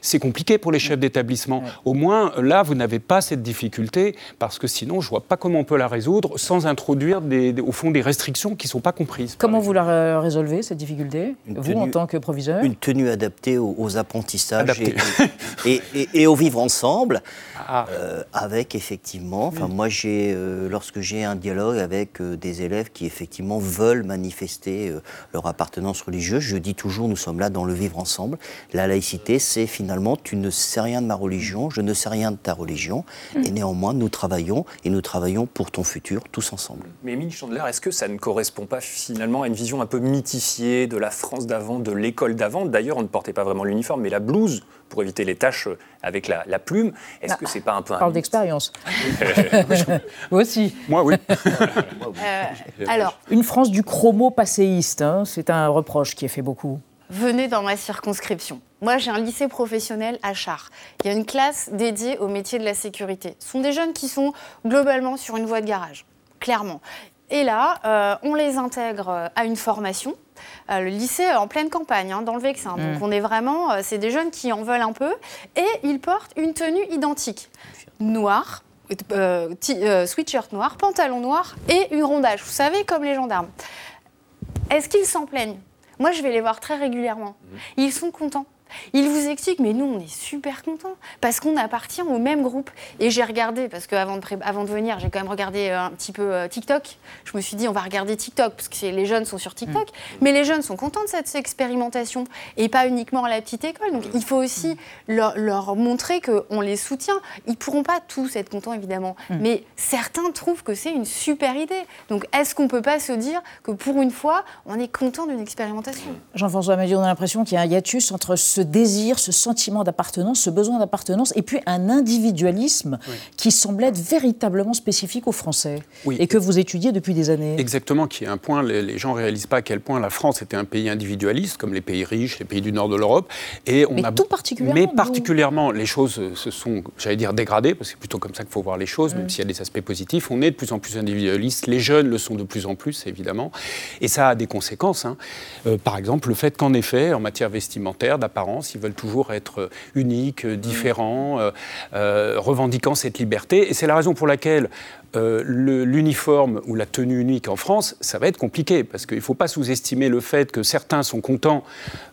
c'est compliqué pour les chefs d'établissement. Au moins, là, vous n'avez pas cette difficulté, parce que sinon, je ne vois pas comment on peut la résoudre sans introduire, des, au fond, des restrictions qui ne sont pas comprises. Comment vous la résolvez, cette difficulté, vous, en tant que proviseur? Une tenue adaptée aux, apprentissages et, et, au vivre ensemble, ah. euh, avec effectivement, enfin, moi, j'ai, euh, lorsque j'ai un dialogue avec euh, des élèves qui, effectivement, veulent manifester leur appartenance religieuse, je dis toujours, nous sommes là dans le vivre ensemble. La laïcité, c'est finalement tu ne sais rien de ma religion, je ne sais rien de ta religion, et néanmoins nous travaillons et nous travaillons pour ton futur tous ensemble. Mais Émile Chandler, est-ce que ça ne correspond pas finalement à une vision un peu mythifiée de la France d'avant, de l'école d'avant? D'ailleurs, on ne portait pas vraiment l'uniforme, mais la blouse pour éviter les tâches avec la, plume. Est-ce bah, que c'est pas un peu un parle d'expérience. Moi aussi. Moi oui. Euh, alors, une France du chromo passéiste, hein, c'est un reproche qui est fait beaucoup venez dans ma circonscription. Moi, j'ai un lycée professionnel à Char. Il y a une classe dédiée au métier de la sécurité. Ce sont des jeunes qui sont globalement sur une voie de garage, clairement. Et là, euh, on les intègre à une formation. Euh, le lycée est en pleine campagne, hein, dans le Vexin. Donc, mm. on est vraiment, euh, c'est des jeunes qui en veulent un peu. Et ils portent une tenue identique, noire, sweatshirt noir, pantalon noir et une rondage. Vous savez, comme les gendarmes. Est-ce qu'ils s'en plaignent? Moi, je vais les voir très régulièrement. Mhm. Ils sont contents. Ils vous expliquent, mais nous, on est super contents parce qu'on appartient au même groupe. Et j'ai regardé, parce qu'avant de, avant de venir, j'ai quand même regardé euh, un petit peu euh, TikTok. Je me suis dit, on va regarder TikTok parce que les jeunes sont sur TikTok. Mm. Mais les jeunes sont contents de cette expérimentation et pas uniquement à la petite école. Donc il faut aussi leur, leur montrer qu'on les soutient. Ils pourront pas tous être contents, évidemment. Mm. Mais certains trouvent que c'est une super idée. Donc est-ce qu'on peut pas se dire que pour une fois, on est content d'une expérimentation? Jean-François Madiot, on a l'impression qu'il y a un hiatus entre ce désir, ce sentiment d'appartenance, ce besoin d'appartenance, et puis un individualisme qui semble être véritablement spécifique aux Français et que vous étudiez depuis des années. Exactement, qui est un point, les, gens ne réalisent pas à quel point la France était un pays individualiste, comme les pays riches, les pays du nord de l'Europe. Et on mais tout particulièrement. Mais particulièrement, les choses se sont, j'allais dire, dégradées, parce que c'est plutôt comme ça qu'il faut voir les choses, même s'il y a des aspects positifs. On est de plus en plus individualiste, les jeunes le sont de plus en plus, évidemment, et ça a des conséquences. Hein. Euh, par exemple, le fait qu'en effet, en matière vestimentaire, d'apparence, ils veulent toujours être uniques, différents, euh, euh, revendiquant cette liberté. Et c'est la raison pour laquelle euh, l'uniforme ou la tenue unique en France, ça va être compliqué parce qu'il ne faut pas sous-estimer le fait que certains sont contents,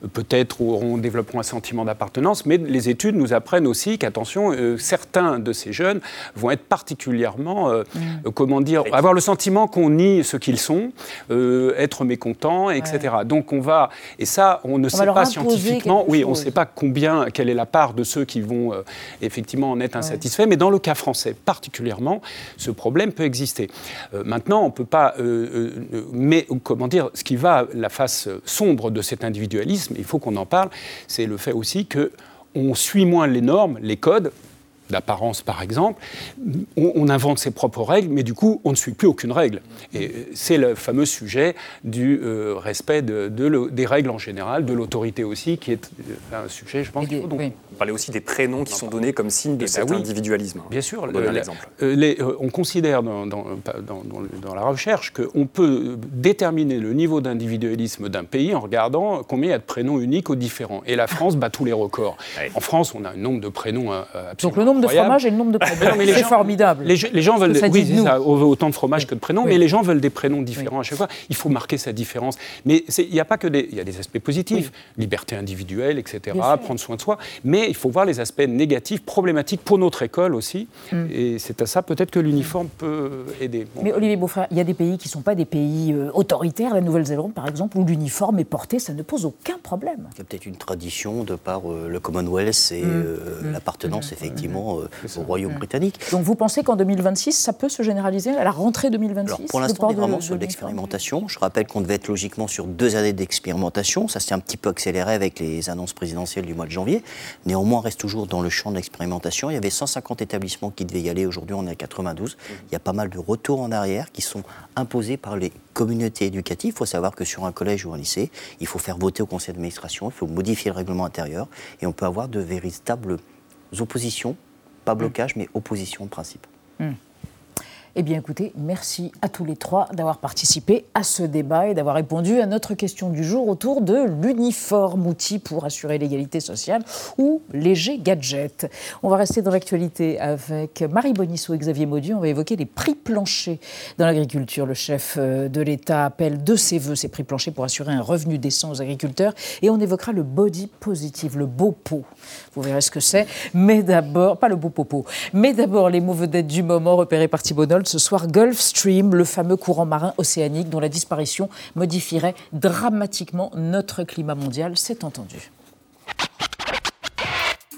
euh, peut-être auront, développeront un sentiment d'appartenance, mais les études nous apprennent aussi qu'attention, euh, certains de ces jeunes vont être particulièrement, mm. comment dire, avoir le sentiment qu'on nie ce qu'ils sont, être mécontents, etc. Donc on va, et ça, on ne sait pas scientifiquement, oui, on ne sait pas combien, quelle est la part de ceux qui vont effectivement en être insatisfaits, mais dans le cas français particulièrement, ce problème problème peut exister. Euh, maintenant, on ne peut pas. Euh, euh, mais comment dire, ce qui va la face sombre de cet individualisme, il faut qu'on en parle, c'est le fait aussi que on suit moins les normes, les codes, d'apparence par exemple, on, invente ses propres règles, mais du coup, on ne suit plus aucune règle. Et c'est le fameux sujet du euh, respect de, des règles en général, de l'autorité aussi, qui est euh, un sujet, je pense. Faut donc... On parlait aussi des prénoms qui sont donnés comme signe de eh cet ben individualisme. Bien sûr. Euh, on considère dans, dans, dans, la recherche qu'on peut déterminer le niveau d'individualisme d'un pays en regardant combien il y a de prénoms uniques aux différents. Et la France bat tous les records. En France, on a un nombre de prénoms absolument Donc le nombre de fromage et le nombre de prénoms. C'est formidable. Les, gens veulent, oui, ça, autant de fromage que de prénoms, mais les gens veulent des prénoms différents à chaque fois. Il faut marquer sa différence. Mais il n'y a pas que des, il y a des aspects positifs, liberté individuelle, etc., prendre soin de soi, mais il faut voir les aspects négatifs, problématiques pour notre école aussi. Mm. Et c'est à ça peut-être que l'uniforme peut aider. mais Olivier Beaufrère, il y a des pays qui ne sont pas des pays euh, autoritaires, la Nouvelle-Zélande par exemple, où l'uniforme est porté, ça ne pose aucun problème. Il y a peut-être une tradition de par euh, le Commonwealth et mm. euh, mm. l'appartenance effectivement euh, au Royaume britannique. Donc vous pensez qu'en 2026, ça peut se généraliser à la rentrée 2026 Alors pour l'instant, on est vraiment sur l'expérimentation. Je rappelle qu'on devait être logiquement sur deux années d'expérimentation. Ça s'est un petit peu accéléré avec les annonces présidentielles du mois de janvier. Néanmoins, on reste toujours dans le champ de l'expérimentation. Il y avait 150 établissements qui devaient y aller. Aujourd'hui, on est à 92. Il y a pas mal de retours en arrière qui sont imposés par les communautés éducatives. Il faut savoir que sur un collège ou un lycée, il faut faire voter au conseil d'administration, il faut modifier le règlement intérieur et on peut avoir de véritables oppositions pas blocage, mais opposition de principe. Eh bien, écoutez, merci à tous les trois d'avoir participé à ce débat et d'avoir répondu à notre question du jour autour de l'uniforme, outil pour assurer l'égalité sociale ou léger gadget. On va rester dans l'actualité avec Marie Bonisseau et Xavier Maudu. On va évoquer les prix planchers dans l'agriculture. Le chef euh, de l'État appelle de ses voeux ces prix planchers pour assurer un revenu décent aux agriculteurs. Et on évoquera le body positive, le beau pot. Vous verrez ce que c'est. Mais d'abord, pas le beau popo, mais d'abord les mots vedettes du moment repérés par Thibault ce soir, Gulfstream, le fameux courant marin océanique dont la disparition modifierait dramatiquement notre climat mondial, c'est entendu.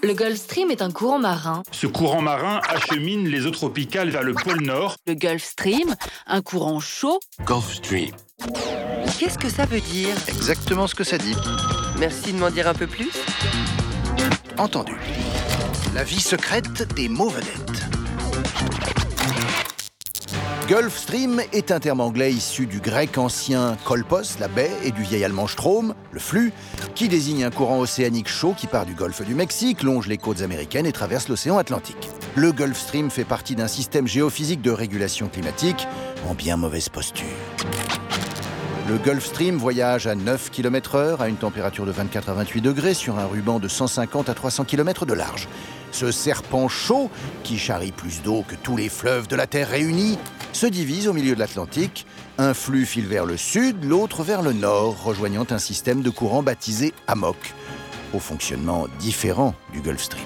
Le Gulf Stream est un courant marin. Ce courant marin achemine les eaux tropicales vers le pôle Nord. Le Gulf Stream, un courant chaud. Gulf Stream. Qu'est-ce que ça veut dire? Exactement ce que ça dit. Merci de m'en dire un peu plus. Entendu. La vie secrète des mots vedettes. Gulf Stream est un terme anglais issu du grec ancien kolpos, la baie, et du vieil allemand Strom, le flux, qui désigne un courant océanique chaud qui part du golfe du Mexique, longe les côtes américaines et traverse l'océan Atlantique. Le Gulf Stream fait partie d'un système géophysique de régulation climatique en bien mauvaise posture. Le Gulf Stream voyage à 9 km/h à une température de 24 à 28 degrés sur un ruban de 150 à 300 km de large. Ce serpent chaud, qui charrie plus d'eau que tous les fleuves de la Terre réunis, se divise au milieu de l'Atlantique. Un flux file vers le sud, l'autre vers le nord, rejoignant un système de courant baptisé AMOC, au fonctionnement différent du Gulf Stream.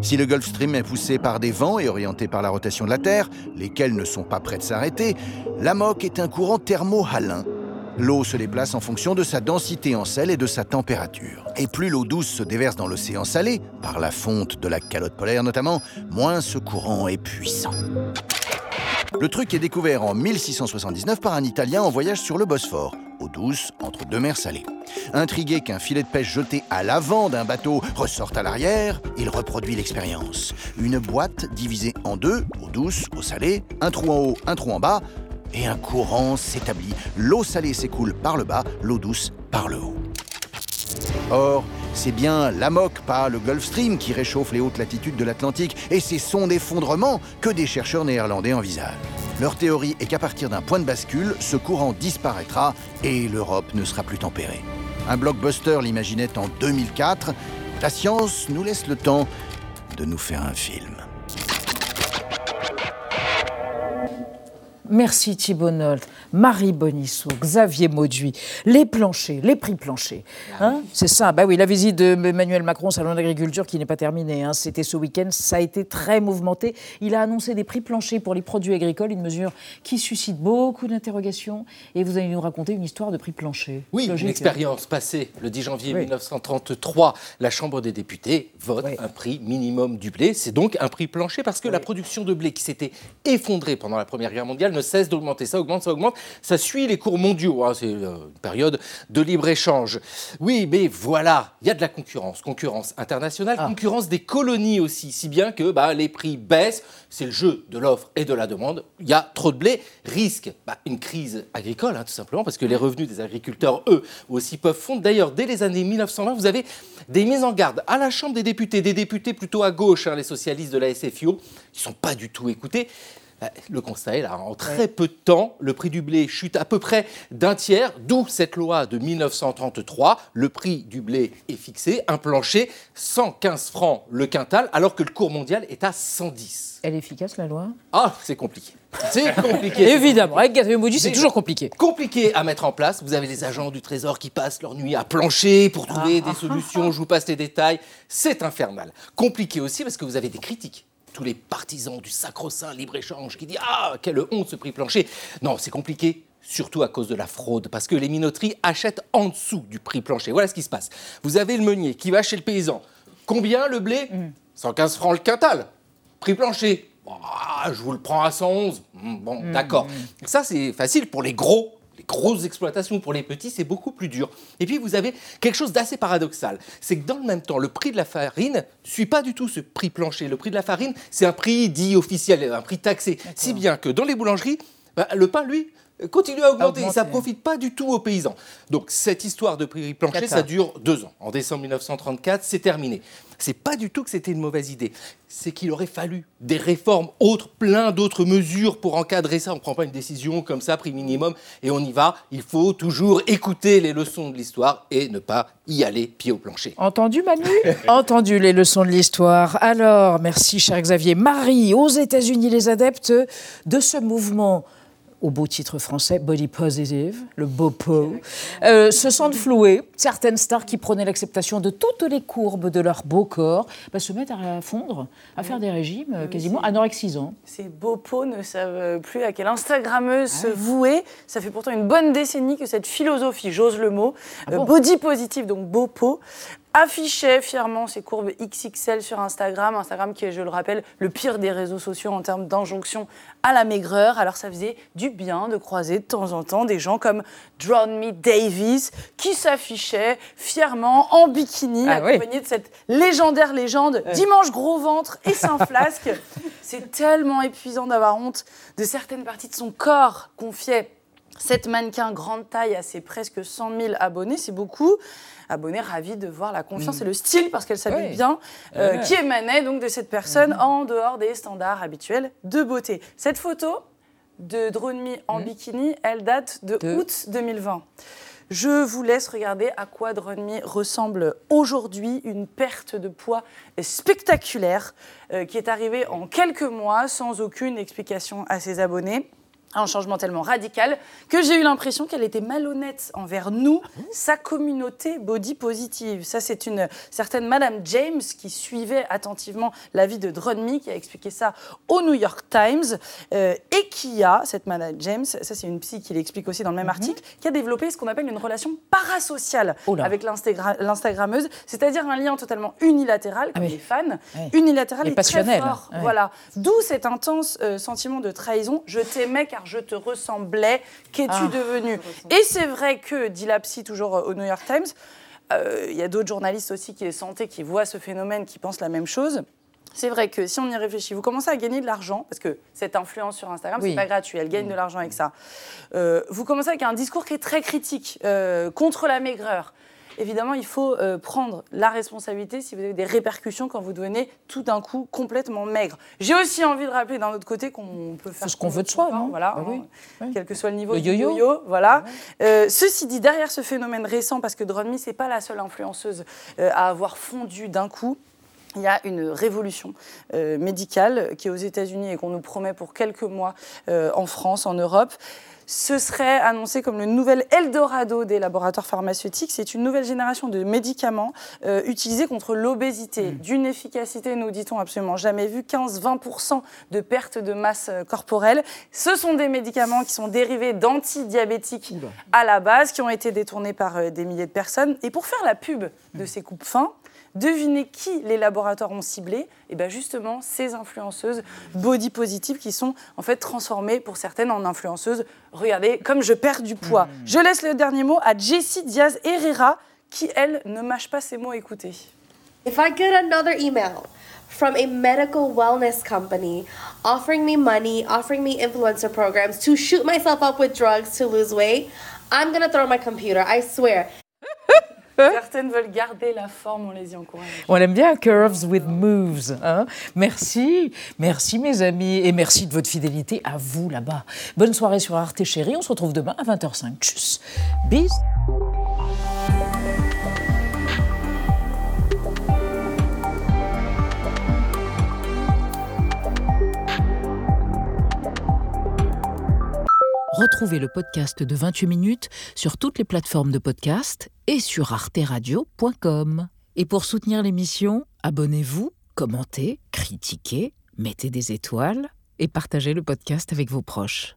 Si le Gulf Stream est poussé par des vents et orienté par la rotation de la Terre, lesquels ne sont pas prêts de s'arrêter, l'AMOC est un courant thermo-halin L'eau se déplace en fonction de sa densité en sel et de sa température. Et plus l'eau douce se déverse dans l'océan salé, par la fonte de la calotte polaire notamment, moins ce courant est puissant. Le truc est découvert en 1679 par un Italien en voyage sur le Bosphore. eau douce, entre deux mers salées. Intrigué qu'un filet de pêche jeté à l'avant d'un bateau ressorte à l'arrière, il reproduit l'expérience. Une boîte divisée en deux, eau douce, eau salée, un trou en haut, un trou en bas, et un courant s'établit. L'eau salée s'écoule par le bas, l'eau douce par le haut. Or, c'est bien l'AMOC, pas le Gulf Stream, qui réchauffe les hautes latitudes de l'Atlantique, et c'est son effondrement que des chercheurs néerlandais envisagent. Leur théorie est qu'à partir d'un point de bascule, ce courant disparaîtra et l'Europe ne sera plus tempérée. Un blockbuster l'imaginait en 2004. La science nous laisse le temps de nous faire un film. Merci Thibault Nolte, Marie Bonisseau, Xavier Mauduit, les planchers, les prix planchers. Hein c'est ça, bah oui, la visite de Emmanuel Macron au Salon d'agriculture qui n'est pas terminée. Hein. C'était ce week-end, ça a été très mouvementé. Il a annoncé des prix planchers pour les produits agricoles, une mesure qui suscite beaucoup d'interrogations. Et vous allez nous raconter une histoire de prix plancher. Oui, une expérience passée le 10 janvier 1933. La Chambre des députés vote un prix minimum du blé. C'est donc un prix plancher parce que la production de blé qui s'était effondrée pendant la Première Guerre mondiale ne cesse d'augmenter. Ça augmente, ça augmente. Ça suit les cours mondiaux. Hein. C'est euh, une période de libre-échange. Oui, mais voilà, il y a de la concurrence. Concurrence internationale, Ah. concurrence des colonies aussi. Si bien que bah, les prix baissent. C'est le jeu de l'offre et de la demande. Il y a trop de blé. Risque bah, une crise agricole, hein, tout simplement, parce que les revenus des agriculteurs, eux, aussi peuvent fondre. D'ailleurs, dès les années 1920, vous avez des mises en garde à la Chambre des députés, des députés plutôt à gauche, hein, les socialistes de la SFIO, qui ne sont pas du tout écoutés. Euh, Le constat est là, en très peu de temps, le prix du blé chute à peu près d'un tiers, d'où cette loi de 1933. Le prix du blé est fixé, un plancher, 115 francs le quintal, alors que le cours mondial est à 110. Elle est efficace, la loi? Ah, c'est compliqué. C'est compliqué. Évidemment, avec Xavier Mauduit, c'est toujours compliqué. Compliqué à mettre en place. Vous avez les agents du Trésor qui passent leur nuit à plancher pour trouver Ah. des solutions. Je vous passe les détails. C'est infernal. Compliqué aussi parce que vous avez des critiques. Tous les partisans du sacro-saint libre-échange qui disent Ah, quelle honte ce prix plancher. Non, c'est compliqué. Surtout à cause de la fraude, parce que les minoteries achètent en dessous du prix plancher. Voilà ce qui se passe. Vous avez le meunier qui va chez le paysan. Combien le blé 115 francs le quintal. Prix plancher. Ah, je vous le prends à 111. Hmm, Bon, d'accord. Ça, c'est facile pour les gros. Les grosses exploitations pour les petits, c'est beaucoup plus dur. Et puis, vous avez quelque chose d'assez paradoxal. C'est que dans le même temps, le prix de la farine ne suit pas du tout ce prix plancher. Le prix de la farine, c'est un prix dit officiel, un prix taxé. Si bien que dans les boulangeries, bah, le pain, lui, continue à augmenter. Ça profite pas du tout aux paysans. Donc, cette histoire de prix plancher, ça dure deux ans. En décembre 1934, c'est terminé. C'est pas du tout que c'était une mauvaise idée. C'est qu'il aurait fallu des réformes autres, plein d'autres mesures pour encadrer ça. On ne prend pas une décision comme ça, prix minimum, et on y va. Il faut toujours écouter les leçons de l'histoire et ne pas y aller pied au plancher. Entendu, Manu? Entendu les leçons de l'histoire. Alors, merci, cher Xavier. Marie, aux États-Unis, les adeptes de ce mouvement au beau titre français, Body Positive, le beau pot, euh, se sentent floués. Certaines stars qui prenaient l'acceptation de toutes les courbes de leur beau corps bah, se mettent à fondre, à faire des régimes euh, quasiment anorexisants. Ces beaux pots ne savent plus à quelle Instagrammeuse se vouer. Ça fait pourtant une bonne décennie que cette philosophie, j'ose le mot, euh, body positive, donc beau pot, affichait fièrement ses courbes XXL sur Instagram. Instagram qui est, je le rappelle, le pire des réseaux sociaux en termes d'injonction à la maigreur. Alors ça faisait du bien de croiser de temps en temps des gens comme Drown Me Davis qui s'affichait fièrement en bikini, Ah oui. accompagné de cette légendaire légende dimanche gros ventre et sans flasque. C'est tellement épuisant d'avoir honte de certaines parties de son corps confiait cette mannequin grande taille à ses presque 100 000 abonnés, c'est beaucoup. Abonnés ravis de voir la confiance Mm. et le style, parce qu'elle s'habille Oui. bien, euh, qui émanait donc de cette personne en dehors des standards habituels de beauté. Cette photo de Drone Me en bikini, elle date de, août 2020. Je vous laisse regarder à quoi Drone Me ressemble aujourd'hui, une perte de poids spectaculaire euh, qui est arrivée en quelques mois sans aucune explication à ses abonnés. Un changement tellement radical que j'ai eu l'impression qu'elle était malhonnête envers nous, sa communauté body positive. Ça, c'est une certaine Madame James qui suivait attentivement la vie de Drone Me, qui a expliqué ça au New York Times, euh, et qui a, cette Madame James, ça c'est une psy qui l'explique aussi dans le même article, qui a développé ce qu'on appelle une relation parasociale avec l'Instagra- l'Instagrammeuse, c'est-à-dire un lien totalement unilatéral, comme les fans, unilatéral Et et, passionnel, très fort. ouais. Voilà. D'où cet intense euh, sentiment de trahison. Je t'aimais car car je te ressemblais. Qu'es-tu Ah. devenu Et c'est vrai que, dit la psy toujours au New York Times, euh, il y a d'autres journalistes aussi qui est santé, qui voient ce phénomène, qui pensent la même chose. C'est vrai que si on y réfléchit, vous commencez à gagner de l'argent, parce que cette influence sur Instagram, Oui. c'est pas gratuit, elle gagne de l'argent avec ça. Euh, vous commencez avec un discours qui est très critique euh, contre la maigreur. Évidemment, il faut euh, prendre la responsabilité si vous avez des répercussions quand vous devenez tout d'un coup complètement maigre. J'ai aussi envie de rappeler d'un autre côté qu'on peut faire ce qu'on veut de soi, non Voilà, Bah oui. hein, quel que soit le niveau Le du yo-yo. voilà. Euh, ceci dit, derrière ce phénomène récent, parce que Drone c'est pas la seule influenceuse euh, à avoir fondu d'un coup. Il y a une révolution euh, médicale qui est aux États-Unis et qu'on nous promet pour quelques mois euh, en France, en Europe. Ce serait annoncé comme le nouvel Eldorado des laboratoires pharmaceutiques. C'est une nouvelle génération de médicaments euh, utilisés contre l'obésité, d'une efficacité, nous dit-on, absolument jamais vue, 15-20% de perte de masse euh, corporelle. Ce sont des médicaments qui sont dérivés d'antidiabétiques à la base, qui ont été détournés par euh, des milliers de personnes. Et pour faire la pub de ces coupes fins, Devinez qui les laboratoires ont ciblé Et bien justement, ces influenceuses body positives qui sont en fait transformées pour certaines en influenceuses. Regardez, comme je perds du poids. Je laisse le dernier mot à Jessie Diaz Herrera qui, elle, ne mâche pas ses mots. Écoutez. If I get another email from a medical wellness company offering me money, offering me influencer programs to shoot myself up with drugs to lose weight, I'm gonna throw my computer, I swear. Certaines veulent garder la forme, on les y encourage. On aime bien Curves with Moves. hein. merci, merci mes amis, et merci de votre fidélité à vous là-bas. Bonne soirée sur Arte Chérie, on se retrouve demain à 20h05. Tchuss, bis. Retrouvez le podcast de 28 minutes sur toutes les plateformes de podcast et sur arteradio.com. Et pour soutenir l'émission, abonnez-vous, commentez, critiquez, mettez des étoiles et partagez le podcast avec vos proches.